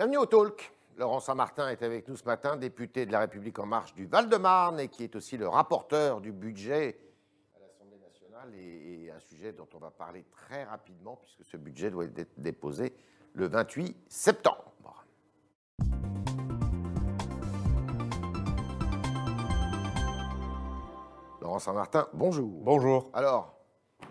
Bienvenue au Talk. Laurent Saint-Martin est avec nous ce matin, député de La République En Marche du Val-de-Marne et qui est aussi le rapporteur du budget à l'Assemblée nationale et, et un sujet dont on va parler très rapidement puisque ce budget doit être déposé le 28 septembre. Laurent Saint-Martin, bonjour. Bonjour. Alors,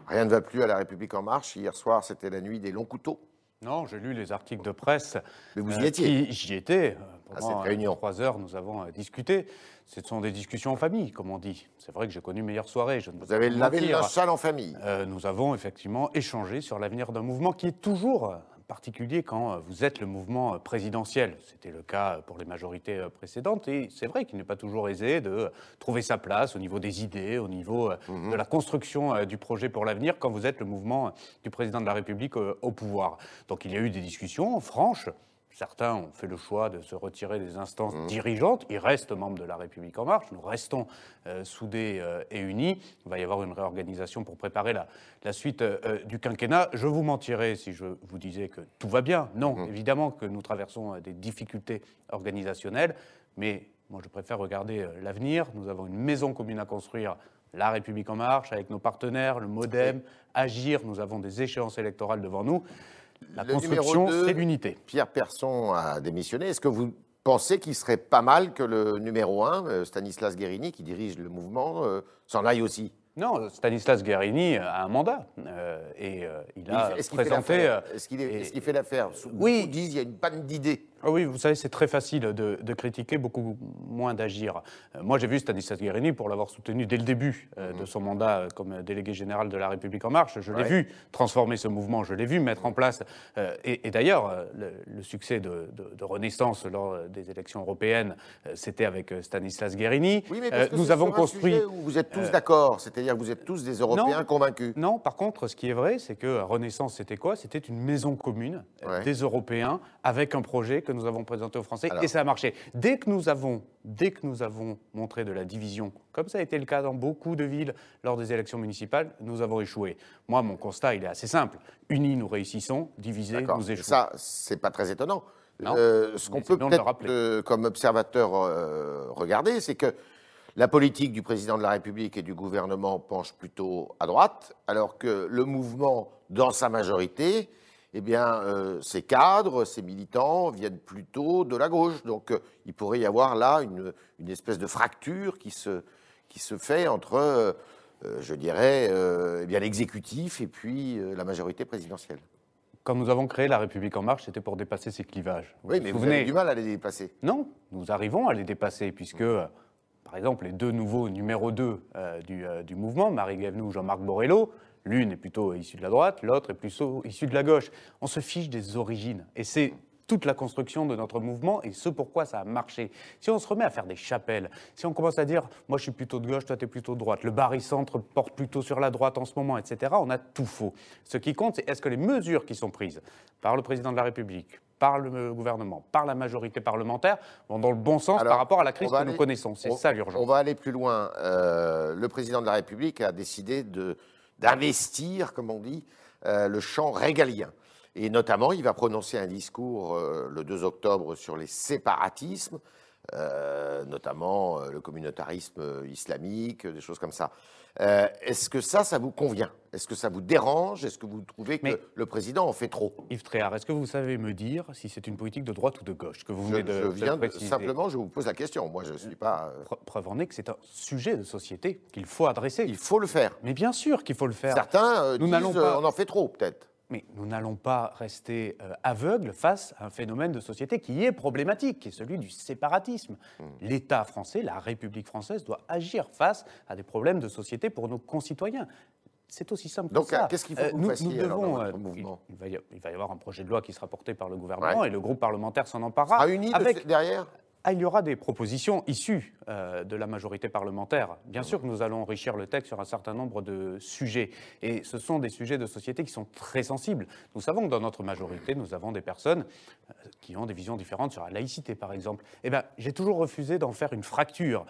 rien ne va plus à La République En Marche. Hier soir, c'était la nuit des longs couteaux. Non, j'ai lu les articles de presse. Mais vous y étiez J'y étais. À Pendant cette euh, réunion. trois heures, nous avons euh, discuté. Ce sont des discussions en famille, comme on dit. C'est vrai que j'ai connu meilleure soirée. Je ne Vous avez lavé le linge sale en famille. Euh, nous avons effectivement échangé sur l'avenir d'un mouvement qui est toujours euh, particulier quand euh, vous êtes le mouvement euh, présidentiel. C'était le cas euh, pour les majorités précédentes et c'est vrai qu'il n'est pas toujours aisé de trouver sa place au niveau des idées, au niveau Mhm. de la construction du projet pour l'avenir quand vous êtes le mouvement du président de la République au pouvoir. Donc il y a eu des discussions franches. Certains ont fait le choix de se retirer des instances Mhm. dirigeantes. Ils restent membres de la République en marche. Nous restons euh, soudés euh, et unis. Il va y avoir une réorganisation pour préparer la, la suite euh, du quinquennat. Je vous mentirais si je vous disais que tout va bien. Non, Mhm. évidemment que nous traversons des difficultés organisationnelles, mais moi je préfère regarder l'avenir. Nous avons une maison commune à construire. La République en marche, avec nos partenaires, le MoDem, Agir, nous avons des échéances électorales devant nous. La Le construction, c'est l'unité. Pierre Persson a démissionné. Est-ce que vous pensez qu'il serait pas mal que le numéro 1, Stanislas Guérini, qui dirige le mouvement, euh, s'en aille aussi? Non, Stanislas Guérini a un mandat euh, et euh, il a Est-ce présenté. euh, Est-ce qu'il est- et- est-ce qu'il fait l'affaire? Oui. Beaucoup disent qu'il y a une panne d'idées. Ah oui, vous savez, c'est très facile de, de critiquer, beaucoup moins d'agir. Euh, moi, j'ai vu Stanislas Guérini pour l'avoir soutenu dès le début euh, de son mandat euh, comme délégué général de La République En Marche. Je l'ai vu transformer ce mouvement, je l'ai vu mettre en place. euh, et et d'ailleurs, le, le succès de, de- de Renaissance lors des élections européennes, c'était avec Stanislas Guérini. Oui, mais parce que nous avons un construit. où vous êtes tous d'accord, c'est-à-dire que vous êtes tous des Européens non. convaincus. Non, par contre, ce qui est vrai, c'est que Renaissance, c'était quoi? C'était une maison commune Ouais. des Européens avec un projet que nous avons présenté aux Français Alors. et ça a marché. Dès que nous avons, dès que nous avons montré de la division, comme ça a été le cas dans beaucoup de villes lors des élections municipales, nous avons échoué. Moi, mon constat, il est assez simple. Unis, nous réussissons. Divisés, nous échouons. Ça, c'est pas très étonnant. Non, Euh, ce qu'on peut peut-être, rappeler. euh, comme observateur, euh, regarder, c'est que la politique du président de la République et du gouvernement penche plutôt à droite, alors que le mouvement, dans sa majorité, eh bien, euh, ses cadres, ses militants viennent plutôt de la gauche. Donc, euh, il pourrait y avoir là une, une espèce de fracture qui se, qui se fait entre, euh, je dirais, eh bien, l'exécutif et puis la majorité présidentielle. Quand nous avons créé La République En Marche, c'était pour dépasser ces clivages. Vous Oui, vous mais vous avez du mal à les dépasser. Non, nous arrivons à les dépasser, puisque, par exemple, les deux nouveaux numéros 2 du, du mouvement, Marie Guévenoux ou Jean-Marc Borrello, l'une est plutôt issue de la droite, l'autre est plutôt issue de la gauche. On se fiche des origines. Et c'est toute la construction de notre mouvement et ce pourquoi ça a marché. Si on se remet à faire des chapelles, si on commence à dire moi je suis plutôt de gauche, toi tu es plutôt de droite, le barycentre porte plutôt sur la droite en ce moment, etc., on a tout faux. Ce qui compte, c'est est-ce que les mesures qui sont prises par le président de la République, par le gouvernement, par la majorité parlementaire, vont dans le bon sens Alors, par rapport à la crise on que nous connaissons. C'est on- ça On l'urgence. va aller plus loin. Euh, le président de la République a décidé de- d'investir, comme on dit, euh, le champ régalien. Et notamment, il va prononcer un discours euh, le 2 octobre sur les séparatismes, euh, notamment le communautarisme islamique, des choses comme ça. Euh, Est-ce que ça, ça vous convient? Est-ce que ça vous dérange? Est-ce que vous trouvez que Mais- le président en fait trop? Yves Tréhard, est-ce que vous savez me dire si c'est une politique de droite ou de gauche que vous je, venez de, je de viens de- préciser? simplement, je vous pose la question. Moi, je ne suis pas. euh, Pre- Preuve en est que c'est un sujet de société qu'il faut adresser. il faut le faire. Mais bien sûr qu'il faut le faire. Certains euh, Nous disent pas- on en fait trop, peut-être. Mais nous n'allons pas rester euh, aveugles face à un phénomène de société qui est problématique, qui est celui du séparatisme. Hmm. L'État français, la République française doit agir face à des problèmes de société pour nos concitoyens. C'est aussi simple Donc, que ça. euh, qu'est-ce qu'il faut que vous nous, fassiez, nous alors, dans devons, euh, il, il va y, avoir un projet de loi qui sera porté par le gouvernement Ouais. et le groupe parlementaire s'en emparera. Uni avec, derrière? Ah, il y aura des propositions issues euh, de la majorité parlementaire. Bien sûr que nous allons enrichir le texte sur un certain nombre de sujets. Et ce sont des sujets de société qui sont très sensibles. Nous savons que dans notre majorité, nous avons des personnes euh, qui ont des visions différentes sur la laïcité, par exemple. Eh bien, j'ai toujours refusé d'en faire une fracture.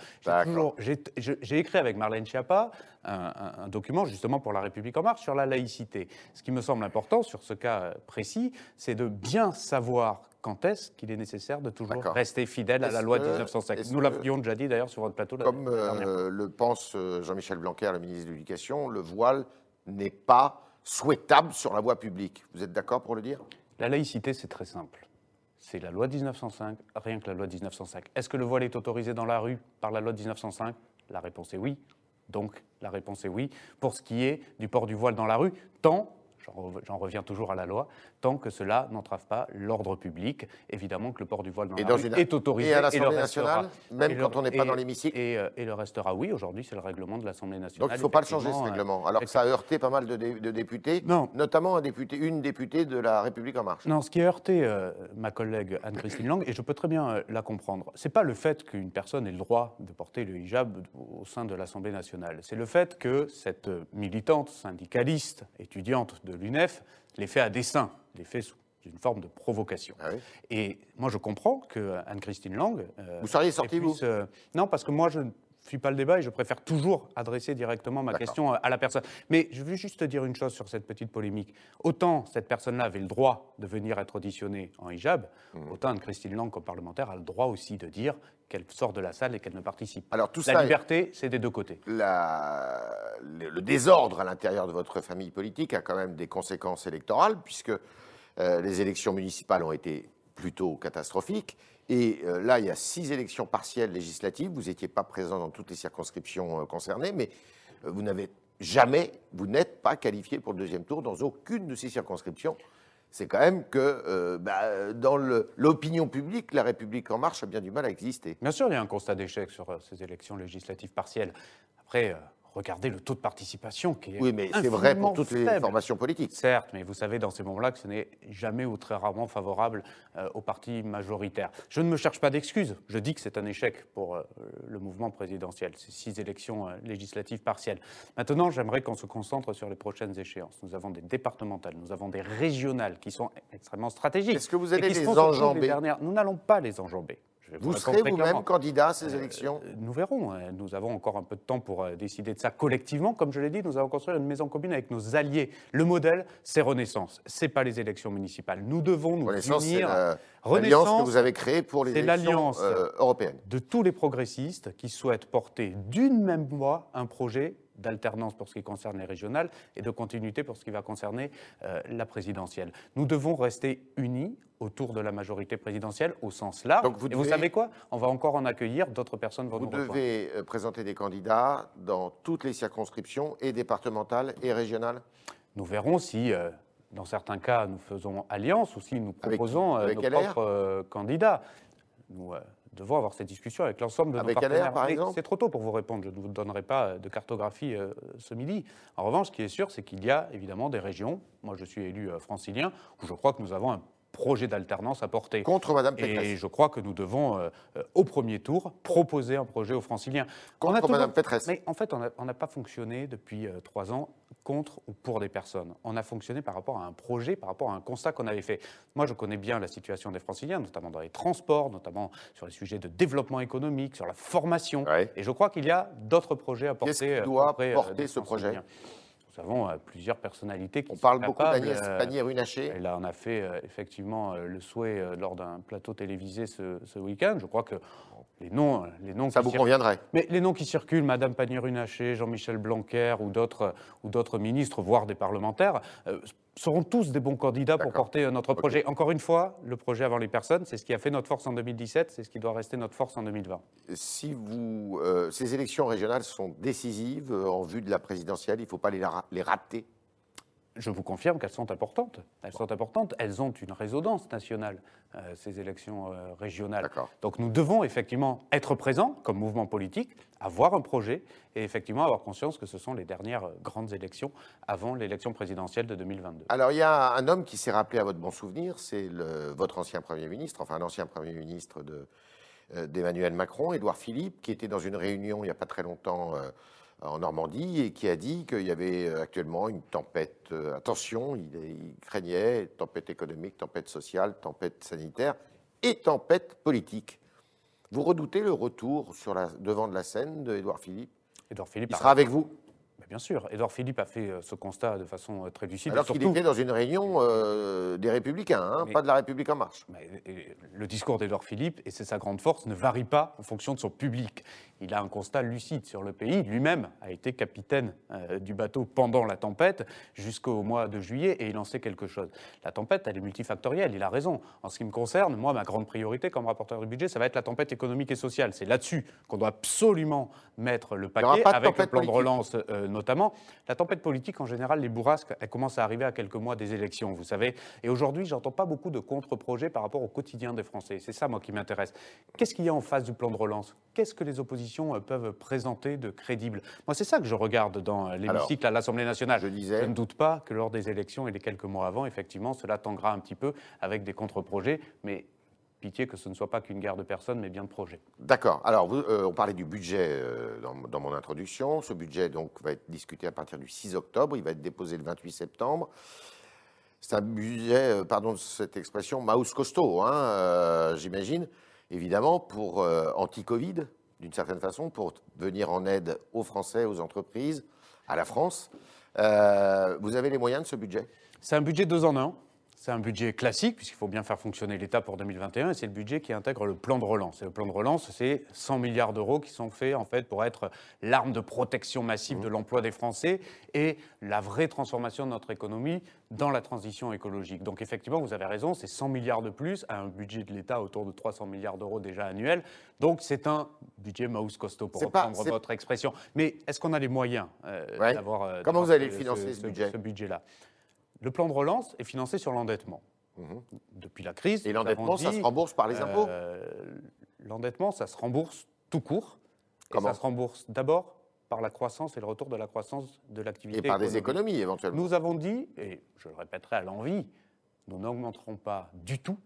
J'ai écrit avec Marlène Schiappa un, un- un document justement pour La République En Marche sur la laïcité. Ce qui me semble important sur ce cas euh, précis, c'est de bien savoir quand est-ce qu'il est nécessaire de toujours rester fidèle à la loi de que- 1905. est-ce Nous que- l'avions déjà dit d'ailleurs sur votre plateau la Comme la dernière fois. euh, le pense euh, Jean-Michel Blanquer, le ministre de l'Éducation, le voile n'est pas souhaitable sur la voie publique. Vous êtes d'accord pour le dire? La laïcité, c'est très simple. C'est la loi de 1905, rien que la loi de 1905. Est-ce que le voile est autorisé dans la rue par la loi de 1905 La réponse est oui. Donc, la réponse est oui. Pour ce qui est du port du voile dans la rue, tant, j'en re- j'en reviens toujours à la loi, tant que cela n'entrave pas l'ordre public, évidemment que le port du voile dans Et la dans rue une- est autorisé Et à le l'Assemblée restera. nationale, même le- quand on n'est pas dans l'hémicycle Et, euh, et le restera, oui, aujourd'hui, c'est le règlement de l'Assemblée nationale. Donc il ne faut pas le changer, ce effectivement, euh, règlement. Alors que ça a heurté pas mal de, dé- de députés, Non. notamment un député, une députée de la République En Marche. Non, ce qui a heurté euh, ma collègue Anne-Christine Lang, et je peux très bien euh, la comprendre, c'est pas le fait qu'une personne ait le droit de porter le hijab au sein de l'Assemblée nationale. C'est le fait que cette militante, syndicaliste, étudiante de l'UNEF, l'ait fait à dessein, fait sous une forme de provocation. Ah oui Et moi, je comprends que Anne-Christine Lang. euh, Vous seriez sorti, puisse, euh, Non, parce que moi, je ne suis pas le débat et je préfère toujours adresser directement ma question à la personne. Mais je veux juste te dire une chose sur cette petite polémique. Autant cette personne-là avait le droit de venir être auditionnée en hijab, Mmh. autant Anne-Christine Lang, comme parlementaire, a le droit aussi de dire qu'elle sort de la salle et qu'elle ne participe pas. Alors tout La ça, liberté, c'est des deux côtés. la- le, le désordre à l'intérieur de votre famille politique a quand même des conséquences électorales, puisque euh, les élections municipales ont été plutôt catastrophiques. Et euh, là, il y a six élections partielles législatives. Vous n'étiez pas présent dans toutes les circonscriptions euh, concernées, mais euh, vous n'avez jamais, vous n'êtes pas qualifié pour le deuxième tour dans aucune de ces circonscriptions. C'est quand même que bah, dans l'opinion publique, la République en marche a bien du mal à exister. Bien sûr, il y a un constat d'échec sur ces élections législatives partielles. Après, regardez le taux de participation qui est Oui, mais c'est vrai pour toutes les formations politiques. Certes, mais vous savez dans ces moments-là que ce n'est jamais ou très rarement favorable euh, au parti majoritaire. Je ne me cherche pas d'excuses. Je dis que c'est un échec pour euh, le mouvement présidentiel, ces six élections euh, législatives partielles. Maintenant, j'aimerais qu'on se concentre sur les prochaines échéances. Nous avons des départementales, nous avons des régionales qui sont extrêmement stratégiques. Est-ce que vous allez les enjamber? Nous n'allons pas les enjamber. Vous serez vous-même candidat à ces Euh, élections Nous verrons. Euh, Nous avons encore un peu de temps pour euh, décider de ça collectivement. Comme je l'ai dit, nous allons construire une maison commune avec nos alliés. Le modèle, c'est Renaissance. C'est pas les élections municipales. Nous devons nous Renaissance, c'est unir. Renaissance, l'alliance que vous avez créée pour les élections euh, européennes. de tous les progressistes qui souhaitent porter d'une même voix un projet d'alternance pour ce qui concerne les régionales et de continuité pour ce qui va concerner euh, la présidentielle. Nous devons rester unis autour de la majorité présidentielle au sens large. Donc vous Et vous savez quoi? On va encore en accueillir, d'autres personnes vont Vous nous rejoindre. devez euh, présenter des candidats dans toutes les circonscriptions, et départementales et régionales? Nous verrons si, euh, dans certains cas, nous faisons alliance ou si nous proposons Avec nos LR? propres euh, candidats. Nous devons avoir cette discussion avec l'ensemble de nos partenaires. par exemple C'est trop tôt pour vous répondre. Je ne vous donnerai pas de cartographie euh, ce midi. En revanche, ce qui est sûr, c'est qu'il y a évidemment des régions. Moi, je suis élu euh, francilien où je crois que nous avons un projet d'alternance à porter. Contre Et Pécresse. je crois que nous devons, euh, euh, au premier tour, proposer un projet aux franciliens. On a Contre toujours- Pécresse. Mais en fait, on n'a pas fonctionné depuis euh, trois ans contre ou pour des personnes. On a fonctionné par rapport à un projet, par rapport à un constat qu'on avait fait. Moi, je connais bien la situation des franciliens, notamment dans les transports, notamment sur les sujets de développement économique, sur la formation. Ouais. Et je crois qu'il y a d'autres projets à porter. Qu'est-ce qui doit porter ce projet? Nous avons euh, plusieurs personnalités qui On sont parle beaucoup d'Agnès euh, Pannier-Runacher. là, on a fait euh, effectivement le souhait lors d'un plateau télévisé ce, ce week-end. Je crois que les noms, les noms Ça qui vous circulent- conviendrait mais les noms qui circulent, Madame Pannier-Runacher, Jean-Michel Blanquer ou d'autres ou d'autres ministres, voire des parlementaires, euh, seront tous des bons candidats pour porter euh, notre projet. Encore une fois, le projet avant les personnes, c'est ce qui a fait notre force en 2017, c'est ce qui doit rester notre force en 2020. Si vous, euh, ces élections régionales sont décisives en vue de la présidentielle, il ne faut pas les, les rater. Je vous confirme qu'elles sont importantes. Elles sont importantes. Elles ont une résonance nationale, euh, ces élections euh, régionales. Donc nous devons effectivement être présents comme mouvement politique, avoir un projet et effectivement avoir conscience que ce sont les dernières euh, grandes élections avant l'élection présidentielle de 2022. Alors, il y a un homme qui s'est rappelé à votre bon souvenir, c'est votre ancien Premier ministre, enfin l'ancien Premier ministre de, euh, d'Emmanuel Macron, Édouard Philippe, qui était dans une réunion il n'y a pas très longtemps en Normandie et qui a dit qu'il y avait euh, actuellement une tempête. euh, attention, il, il craignait tempête économique, tempête sociale, tempête sanitaire et tempête politique. Vous redoutez le retour sur la, devant de la scène d'Édouard Philippe? Édouard Philippe Il sera avec vous Bien sûr, Édouard Philippe a fait euh, ce constat de façon très lucide. Alors qu'il était dans une réunion euh, des Républicains, hein, Mais- pas de la République en marche. Mais, et, le discours d'Édouard Philippe, et c'est sa grande force, ne varie pas en fonction de son public. Il a un constat lucide sur le pays. Lui-même a été capitaine euh, du bateau pendant la tempête jusqu'au mois de juillet et il en sait quelque chose. La tempête, elle est multifactorielle, il a raison. En ce qui me concerne, moi, ma grande priorité comme rapporteur du budget, ça va être la tempête économique et sociale. C'est là-dessus qu'on doit absolument mettre le paquet, avec le plan de relance euh, notamment. La tempête politique, en général, les bourrasques, elles commencent à arriver à quelques mois des élections, vous savez. Et aujourd'hui, j'entends pas beaucoup de contre-projets par rapport au quotidien des Français. C'est ça, moi, qui m'intéresse. Qu'est-ce qu'il y a en face du plan de relance? Qu'est-ce que les oppositions euh, peuvent présenter de crédible Moi, c'est ça que je regarde dans euh, l'hémicycle à l'Assemblée nationale. je disais- Je ne doute pas que lors des élections et les quelques mois avant, effectivement, cela tanguera un petit peu avec des contre-projets, mais pitié que ce ne soit pas qu'une guerre de personnes, mais bien de projets. D'accord. Alors, vous- euh, on parlait du budget euh, dans, dans mon introduction. Ce budget donc, va être discuté à partir du 6 octobre. Il va être déposé le 28 septembre. C'est un budget, euh, pardon de cette expression, mouse costaud, hein, j'imagine, évidemment, pour anti-Covid, d'une certaine façon, pour venir en aide aux Français, aux entreprises, à la France. Euh, vous avez les moyens de ce budget? C'est un budget deux en un. C'est un budget classique, puisqu'il faut bien faire fonctionner l'État pour 2021, et c'est le budget qui intègre le plan de relance. Et le plan de relance, c'est 100 milliards d'euros qui sont faits en fait pour être l'arme de protection massive de l'emploi des Français et la vraie transformation de notre économie dans la transition écologique. Donc effectivement, vous avez raison, c'est 100 milliards de plus à un budget de l'État autour de 300 milliards d'euros déjà annuels. Donc c'est un budget mouse costaud, pour pas- reprendre votre expression. Mais est-ce qu'on a les moyens euh, Ouais. d'avoir euh, Comment vous allez ce- financer ce budget-là? Le plan de relance est financé sur l'endettement. Depuis la crise. Mhm. Et l'endettement, ça se rembourse par les impôts? euh, L'endettement, ça se rembourse tout court. Et Comment? ça se rembourse d'abord par la croissance et le retour de la croissance de Et l'activité. par des économies, éventuellement. Nous avons dit, et je le répéterai à l'envie, nous n'augmenterons pas du tout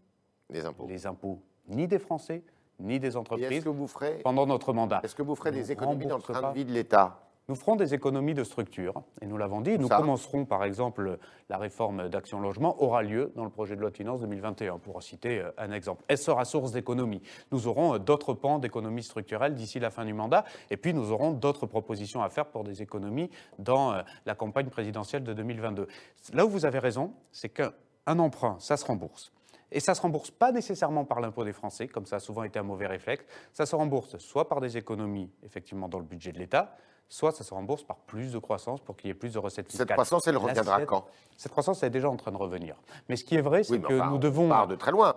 impôts. les impôts ni des Français ni des Et entreprises que vous ferez, pendant notre mandat. est-ce que vous ferez Nous des économies dans le train de vie de l'État? Nous ferons des économies de structure, et nous l'avons dit. Nous ça commencerons, par exemple, la réforme d'Action Logement aura lieu dans le projet de loi de finances 2021, pour citer euh, un exemple. Elle sera source d'économie. Nous aurons euh, d'autres pans d'économie structurelle d'ici la fin du mandat, et puis nous aurons d'autres propositions à faire pour des économies dans euh, la campagne présidentielle de 2022. Là où vous avez raison, c'est qu'un un emprunt, ça se rembourse. Et ça ne se rembourse pas nécessairement par l'impôt des Français, comme ça a souvent été un mauvais réflexe. Ça se rembourse soit par des économies, effectivement, dans le budget de l'État, soit ça se rembourse par plus de croissance pour qu'il y ait plus de recettes fiscales. Cette croissance, elle reviendra quand? Cette croissance elle est déjà en train de revenir. Mais ce qui est vrai, c'est Oui, que enfin, nous on devons. part de très loin.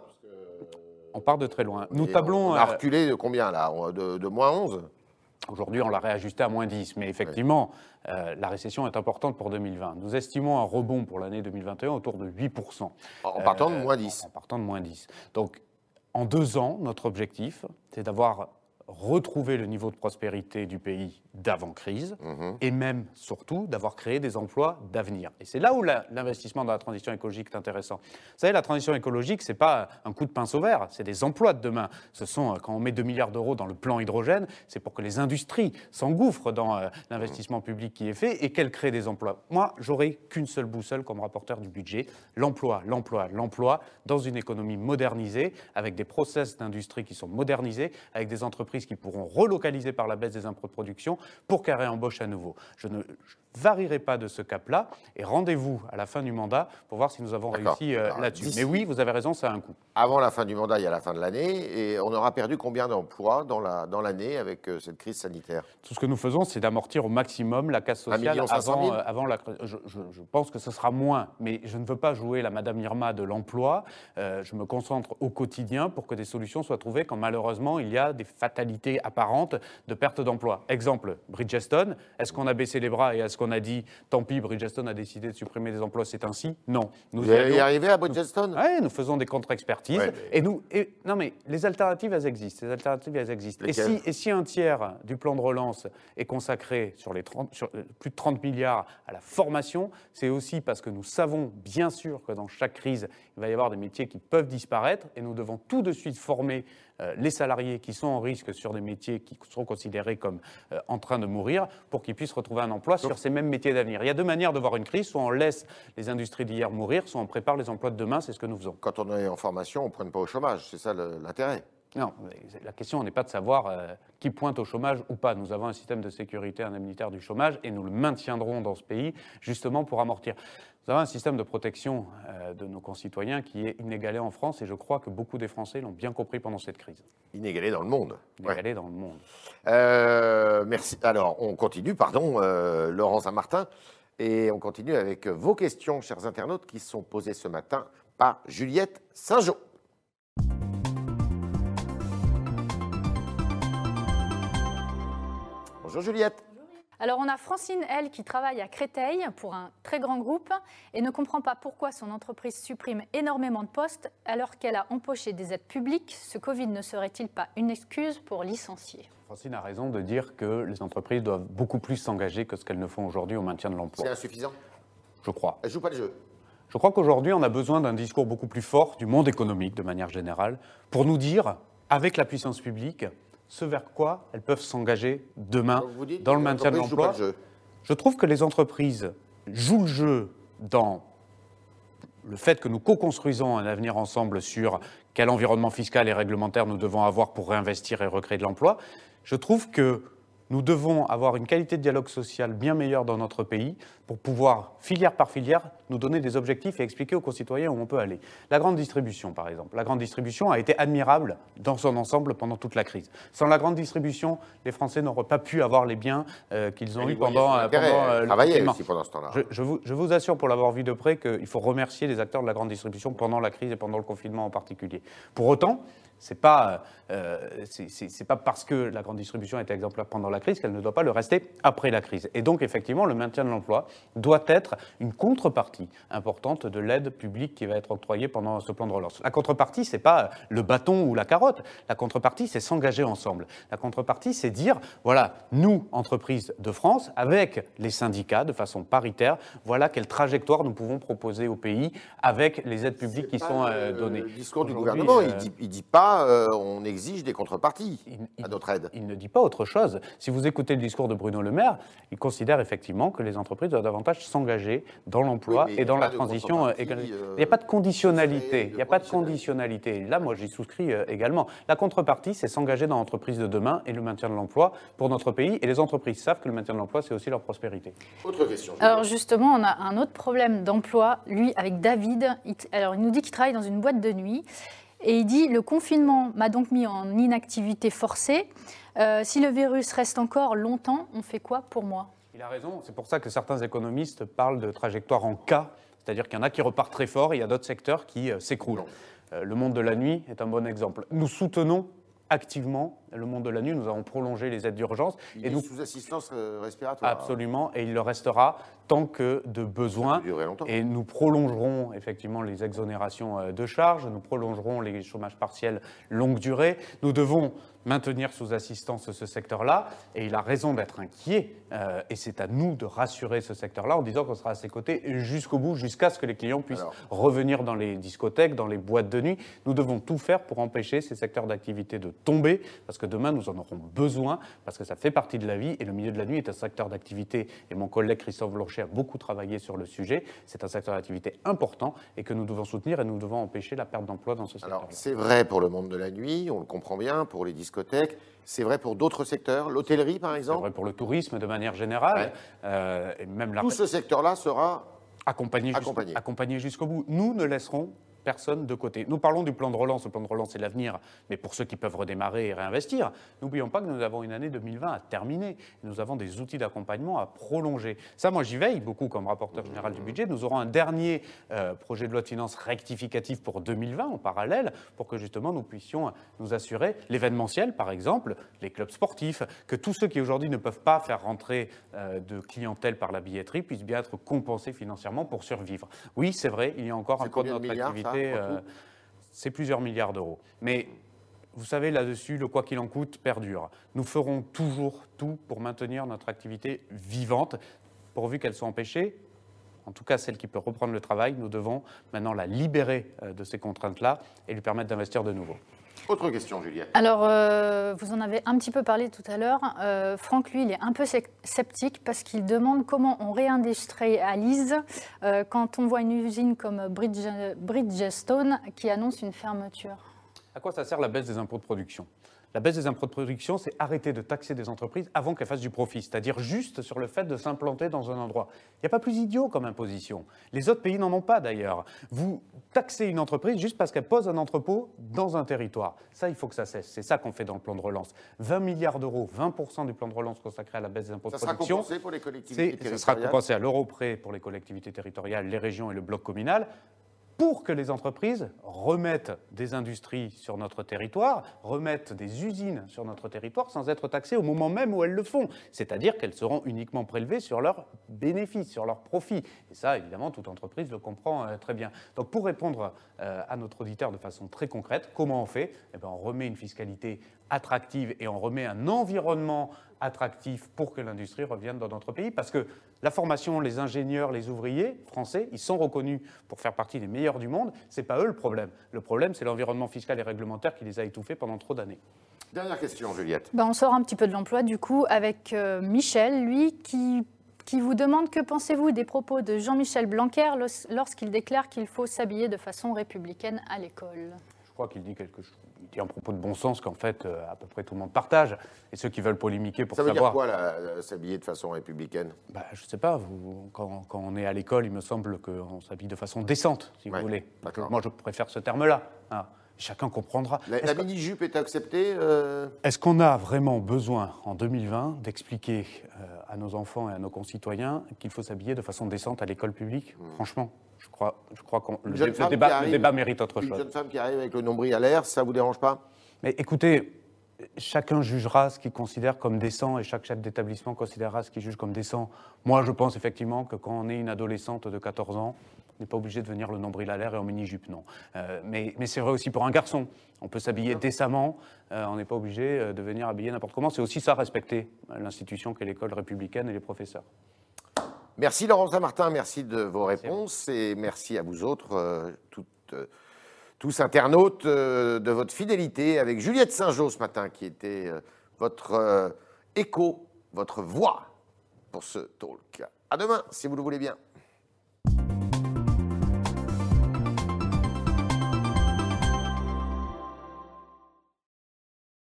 On part de très loin. Nous Et tablons. On a euh, reculé de combien, là? De, de moins 11 Aujourd'hui, on l'a réajusté à moins 10, mais effectivement, euh, la récession est importante pour 2020. Nous estimons un rebond pour l'année 2021 autour de 8%. En en partant de Euh, moins 10. En partant de moins 10. Donc, en deux ans, notre objectif, c'est d'avoir retrouvé le niveau de prospérité du pays d'avant-crise Mhm. et même, surtout, d'avoir créé des emplois d'avenir. Et c'est là où l'investissement dans la transition écologique est intéressant. Vous savez, la transition écologique, c'est pas un coup de pinceau vert, c'est des emplois de demain. Ce sont, euh, quand on met 2 milliards d'euros dans le plan hydrogène, c'est pour que les industries s'engouffrent dans euh, l'investissement public qui est fait et qu'elles créent des emplois. Moi, j'aurai qu'une seule boussole comme rapporteur du budget, l'emploi, l'emploi, l'emploi, dans une économie modernisée, avec des process d'industrie qui sont modernisés, avec des entreprises qui pourront relocaliser par la baisse des impôts de production pour qu'elles réembauchent à nouveau. Varierai pas de ce cap-là et rendez-vous à la fin du mandat pour voir si nous avons réussi euh, là-dessus. Mais oui, vous avez raison, ça a un coût. Avant la fin du mandat, il y a la fin de l'année. Et on aura perdu combien d'emplois dans la- dans l'année avec euh, cette crise sanitaire? Tout ce que nous faisons, c'est d'amortir au maximum la casse sociale avant, euh, avant la. Je, je- je pense que ce sera moins, mais je ne veux pas jouer la Madame Irma de l'emploi. Euh, je me concentre au quotidien pour que des solutions soient trouvées quand malheureusement il y a des fatalités apparentes de perte d'emploi. Exemple, Bridgestone. Est-ce qu'on a baissé les bras et est-ce qu'on a dit tant pis, Bridgestone a décidé de supprimer des emplois, c'est ainsi Non. Nous Vous allez y allons. arriver à Bridgestone Ouais, nous faisons des contre-expertises. Ouais, mais- Et nous, et- non mais les alternatives, elles existent. Les alternatives, elles existent. Et si, et si un tiers du plan de relance est consacré sur les 30, sur, euh, plus de 30 milliards à la formation, c'est aussi parce que nous savons bien sûr que dans chaque crise, il va y avoir des métiers qui peuvent disparaître et nous devons tout de suite former les salariés qui sont en risque sur des métiers qui sont considérés comme euh, en train de mourir pour qu'ils puissent retrouver un emploi sur ces mêmes métiers d'avenir. Il y a deux manières de voir une crise, soit on laisse les industries d'hier mourir, soit on prépare les emplois de demain, c'est ce que nous faisons. Quand on est en formation, on ne prenne pas au chômage. C'est ça l'intérêt. Non, la question n'est pas de savoir euh, qui pointe au chômage ou pas. Nous avons un système de sécurité indemnitaire du chômage et nous le maintiendrons dans ce pays justement pour amortir. Nous avons un système de protection euh, de nos concitoyens qui est inégalé en France et je crois que beaucoup des Français l'ont bien compris pendant cette crise. Inégalé dans le monde. Inégalé dans le monde. Euh, merci. Alors, on continue, pardon, Laurent Saint-Martin, et on continue avec vos questions, chers internautes, qui sont posées ce matin par Juliette Saint-Jean. Bonjour Juliette. Alors on a Francine, elle, qui travaille à Créteil pour un très grand groupe et ne comprend pas pourquoi son entreprise supprime énormément de postes alors qu'elle a empoché des aides publiques. Ce Covid ne serait-il pas une excuse pour licencier? Francine a raison de dire que les entreprises doivent beaucoup plus s'engager que ce qu'elles ne font aujourd'hui au maintien de l'emploi. C'est insuffisant? Je crois. Elle joue pas le jeu? Je crois qu'aujourd'hui, on a besoin d'un discours beaucoup plus fort du monde économique de manière générale pour nous dire, avec la puissance publique, ce vers quoi elles peuvent s'engager demain dans le maintien de l'emploi. Je trouve que les entreprises jouent le jeu dans le fait que nous co-construisons un avenir ensemble sur quel environnement fiscal et réglementaire nous devons avoir pour réinvestir et recréer de l'emploi. Je trouve que nous devons avoir une qualité de dialogue social bien meilleure dans notre pays pour pouvoir, filière par filière, nous donner des objectifs et expliquer aux concitoyens où on peut aller. La grande distribution, par exemple. La grande distribution a été admirable dans son ensemble pendant toute la crise. Sans la grande distribution, les Français n'auraient pas pu avoir les biens euh, qu'ils ont eu pendant, euh, pendant euh, aussi pendant ce temps-là. Je, vous, je, vous, assure, pour l'avoir vu de près, qu'il faut remercier les acteurs de la grande distribution pendant la crise et pendant le confinement en particulier. Pour autant, c'est pas, euh, c'est pas parce que la grande distribution était exemplaire pendant la crise qu'elle ne doit pas le rester après la crise. Et donc, effectivement, le maintien de l'emploi doit être une contrepartie importante de l'aide publique qui va être octroyée pendant ce plan de relance. La contrepartie, c'est pas le bâton ou la carotte. La contrepartie, c'est s'engager ensemble. La contrepartie, c'est dire, voilà, nous, entreprises de France, avec les syndicats, de façon paritaire, voilà quelle trajectoire nous pouvons proposer au pays avec les aides publiques qui sont euh, données. Le discours du gouvernement, il, dit, il dit pas, euh, on exige des contreparties à notre aide. Il ne dit pas autre chose. Si vous écoutez le discours de Bruno Le Maire, il considère effectivement que les entreprises doivent davantage s'engager dans l'emploi et dans la transition. Euh, euh, il n'y a pas de conditionnalité. Il n'y a pas de conditionnalité. Là, moi, j'y souscris euh, également. La contrepartie, c'est s'engager dans l'entreprise de demain et le maintien de l'emploi pour notre pays. Et les entreprises savent que le maintien de l'emploi, c'est aussi leur prospérité. Autre question. Alors justement, on a un autre problème d'emploi, lui, avec David. Alors, il nous dit qu'il travaille dans une boîte de nuit. Et il dit, le confinement m'a donc mis en inactivité forcée. si le virus reste encore longtemps, on fait quoi pour moi? Il a raison, c'est pour ça que certains économistes parlent de trajectoire en K, c'est-à-dire qu'il y en a qui repartent très fort et il y a d'autres secteurs qui euh, s'écroulent. Euh, le monde de la nuit est un bon exemple. Nous soutenons activement le monde de la nuit. Nous avons prolongé les aides d'urgence. et nous sous assistance euh, respiratoire. Absolument, et il le restera tant que de besoin. Et nous prolongerons effectivement les exonérations de charges, nous prolongerons les chômages partiels longue durée. Nous devons maintenir sous assistance ce secteur-là, et il a raison d'être inquiet, euh, et c'est à nous de rassurer ce secteur-là en disant qu'on sera à ses côtés jusqu'au bout, jusqu'à ce que les clients puissent revenir dans les discothèques, dans les boîtes de nuit. Nous devons tout faire pour empêcher ces secteurs d'activité de tomber, parce que demain nous en aurons besoin, parce que ça fait partie de la vie, et le milieu de la nuit est un secteur d'activité, et mon collègue Christophe Blanchet a beaucoup travaillé sur le sujet, c'est un secteur d'activité important, et que nous devons soutenir, et nous devons empêcher la perte d'emploi dans ce secteur. Alors c'est vrai pour le monde de la nuit, on le comprend bien, pour les discothèques, c'est vrai pour d'autres secteurs, l'hôtellerie par exemple C'est vrai pour le tourisme de manière générale. Euh, et même Tout ce secteur-là sera accompagné, accompagné jusqu'au bout. Nous ne laisserons personne de côté. Nous parlons du plan de relance. Le plan de relance, c'est l'avenir, mais pour ceux qui peuvent redémarrer et réinvestir, n'oublions pas que nous avons une année 2020 à terminer. Nous avons des outils d'accompagnement à prolonger. Ça, moi, j'y veille beaucoup comme rapporteur général du budget. Nous aurons un dernier euh, projet de loi de finances rectificatif pour 2020 en parallèle, pour que justement nous puissions nous assurer l'événementiel, par exemple, les clubs sportifs, que tous ceux qui aujourd'hui ne peuvent pas faire rentrer euh, de clientèle par la billetterie puissent bien être compensés financièrement pour survivre. Oui, c'est vrai, il y a encore un code de notre activité euh, c'est plusieurs milliards d'euros. Mais vous savez, là-dessus, le quoi qu'il en coûte perdure. Nous ferons toujours tout pour maintenir notre activité vivante, pourvu qu'elle soit empêchée. En tout cas, celle qui peut reprendre le travail, nous devons maintenant la libérer euh, de ces contraintes-là et lui permettre d'investir de nouveau. Autre question, Juliette. Alors, euh, vous en avez un petit peu parlé tout à l'heure. Euh, Franck, lui, il est un peu sceptique parce qu'il demande comment on réindustrialise euh, quand on voit une usine comme Bridgestone qui annonce une fermeture. À quoi ça sert la baisse des impôts de production? La baisse des impôts de production, c'est arrêter de taxer des entreprises avant qu'elles fassent du profit, c'est-à-dire juste sur le fait de s'implanter dans un endroit. Il n'y a pas plus idiot comme imposition. Les autres pays n'en ont pas d'ailleurs. Vous taxez une entreprise juste parce qu'elle pose un entrepôt dans un territoire. Ça, il faut que ça cesse. C'est ça qu'on fait dans le plan de relance. 20 milliards d'euros, 20% du plan de relance consacré à la baisse des impôts de production. Ça sera compensé pour les collectivités territoriales. Ça sera compensé à l'euro près pour les collectivités territoriales, les régions et le bloc communal pour que les entreprises remettent des industries sur notre territoire, remettent des usines sur notre territoire sans être taxées au moment même où elles le font. C'est-à-dire qu'elles seront uniquement prélevées sur leurs bénéfices, sur leurs profits. Et ça, évidemment, toute entreprise le comprend euh, très bien. Donc pour répondre euh, à notre auditeur de façon très concrète, comment on fait? Eh bien, On remet une fiscalité attractive et on remet un environnement attractif pour que l'industrie revienne dans notre pays. Parce que la formation, les ingénieurs, les ouvriers français, ils sont reconnus pour faire partie des meilleurs du monde. Ce n'est pas eux le problème. Le problème, c'est l'environnement fiscal et réglementaire qui les a étouffés pendant trop d'années. Dernière question, Juliette. Ben, on sort un petit peu de l'emploi, du coup, avec euh, Michel, lui, qui, qui vous demande que pensez-vous des propos de Jean-Michel Blanquer lorsqu'il déclare qu'il faut s'habiller de façon républicaine à l'école? Crois qu'il dit quelque chose il dit un propos de bon sens qu'en fait, euh, à peu près tout le monde partage. Et ceux qui veulent polémiquer pour Ça veut savoir. dire quoi, s'habiller de façon républicaine? Bah, Je ne sais pas. Vous, quand, on est à l'école, il me semble qu'on s'habille de façon décente, si vous voulez. Moi, je préfère ce terme-là. Hein. Chacun comprendra. La, mini-jupe est acceptée euh? Est-ce qu'on a vraiment besoin, en 2020, d'expliquer euh, à nos enfants et à nos concitoyens qu'il faut s'habiller de façon décente à l'école publique? Hmm. Franchement, je crois, je crois que le, débat, mérite autre chose. Une jeune femme qui arrive avec le nombril à l'air, ça ne vous dérange pas? Mais écoutez, chacun jugera ce qu'il considère comme décent et chaque chef d'établissement considérera ce qu'il juge comme décent. Moi, je pense effectivement que quand on est une adolescente de 14 ans, on n'est pas obligé de venir le nombril à l'air et en mini-jupe, non. Euh, mais, c'est vrai aussi pour un garçon. On peut s'habiller décemment, euh, on n'est pas obligé euh, de venir habiller n'importe comment. C'est aussi ça, respecter l'institution qu'est l'école républicaine et les professeurs. Merci Laurent Saint-Martin, merci de vos réponses et merci à vous autres, tous internautes, de votre fidélité avec Juliette Saint-Jean ce matin, qui était votre écho, votre voix pour ce talk. À demain, si vous le voulez bien.